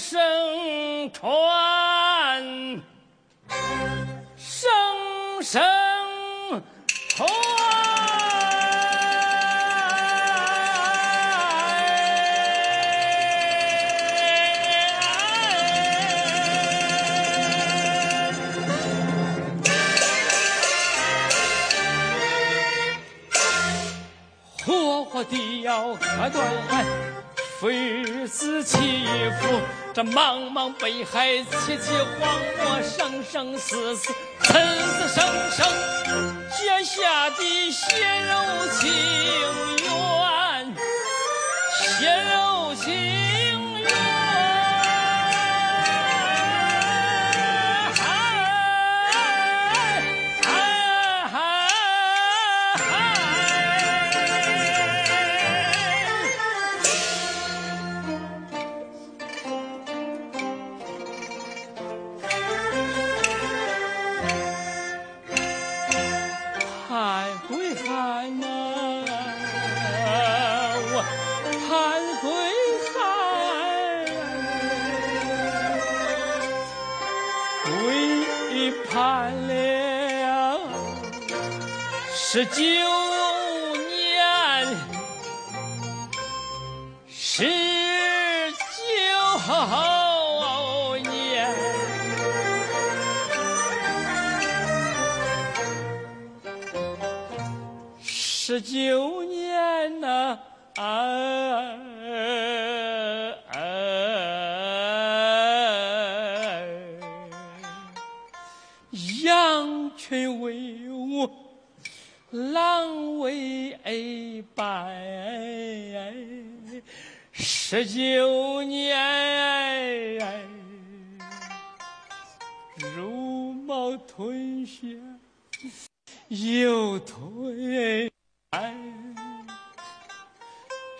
声传，声声传。活活的要割断，非死岂复？这茫茫北海，凄凄荒漠，生生死死，死死生生，结下的血肉情缘，血肉情盼了十九年，十九年。十九年呐、啊，羊群为伍，狼为伴。十九年，如毛吞血。又退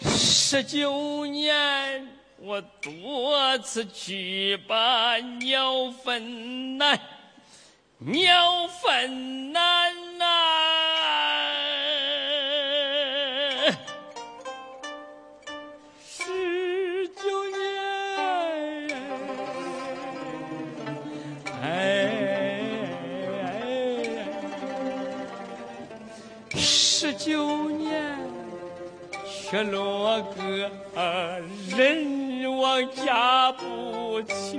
十九年，我多次去把鸟粪难，鸟粪难呐、十九年，哎。十九年，却落个人亡家不全，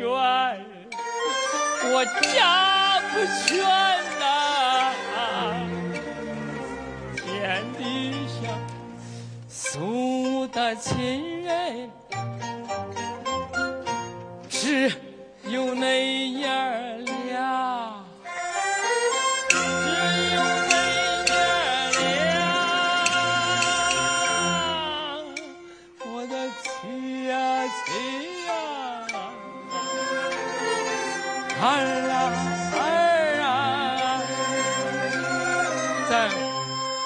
我家不全呐、天底下送的亲人，只有那儿啊儿啊，咱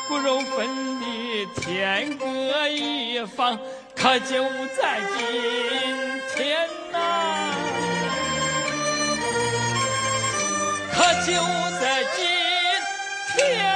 骨肉分离，天各一方，可就在今天呐、可就在今天。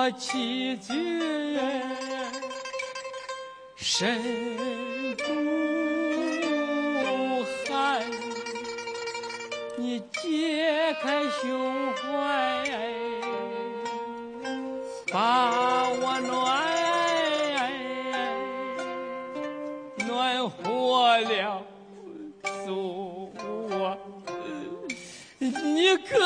我几句。身不寒，你解开胸怀，把我暖暖和了，诉我，你可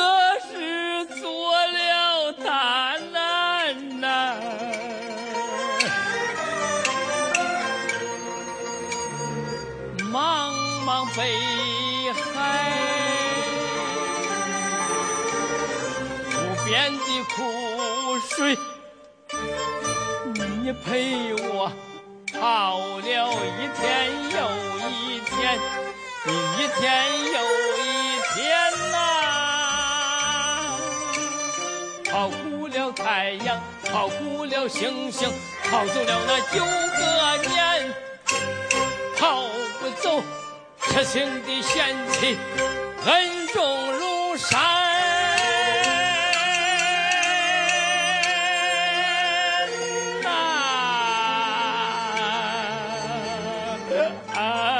的苦水，你陪我跑了一天又一天，一天又一天呐，跑过了太阳，跑过了星星，跑走了那九个年，跑不走痴情的嫌弃，恩重如山。啊。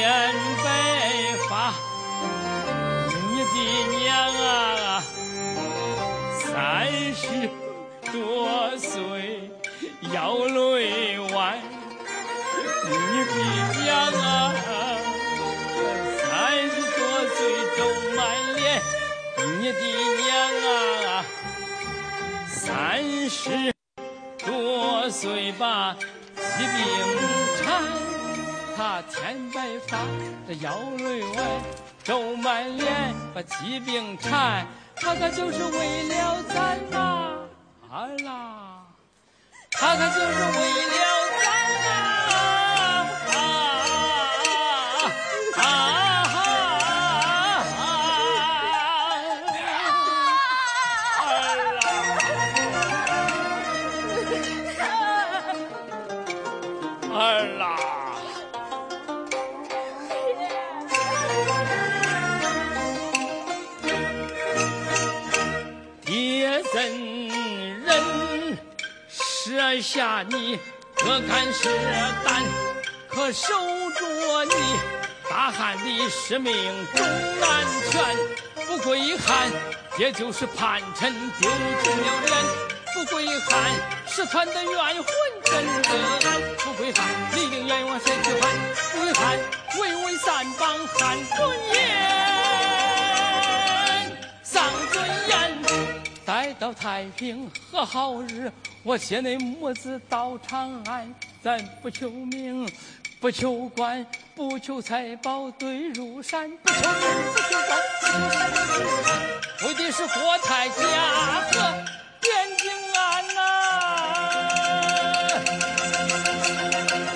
白发，你的娘啊，三十多岁腰累弯。你的娘啊，三十多岁皱满脸。你的娘啊，三十多岁吧，疾病。那前白发这腰累弯皱满脸把疾病缠他可就是为了咱呐儿啦。他可就是为了这下你，可敢是胆？可守着你大汉的使命终难全。不归汉，也就是叛臣丢尽了脸；不归汉，失传的冤魂真得安；不归汉，立令冤枉谁去还？不归汉，巍巍三邦汉尊太平和好日，我携那母子到长安。咱不求名，不求官，不求财宝堆如山，不求名，不求官，不求财宝堆如山，为的是国泰家和，边境安呐。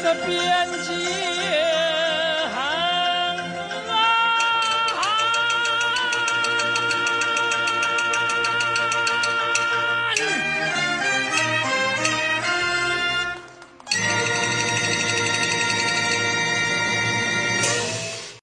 这边。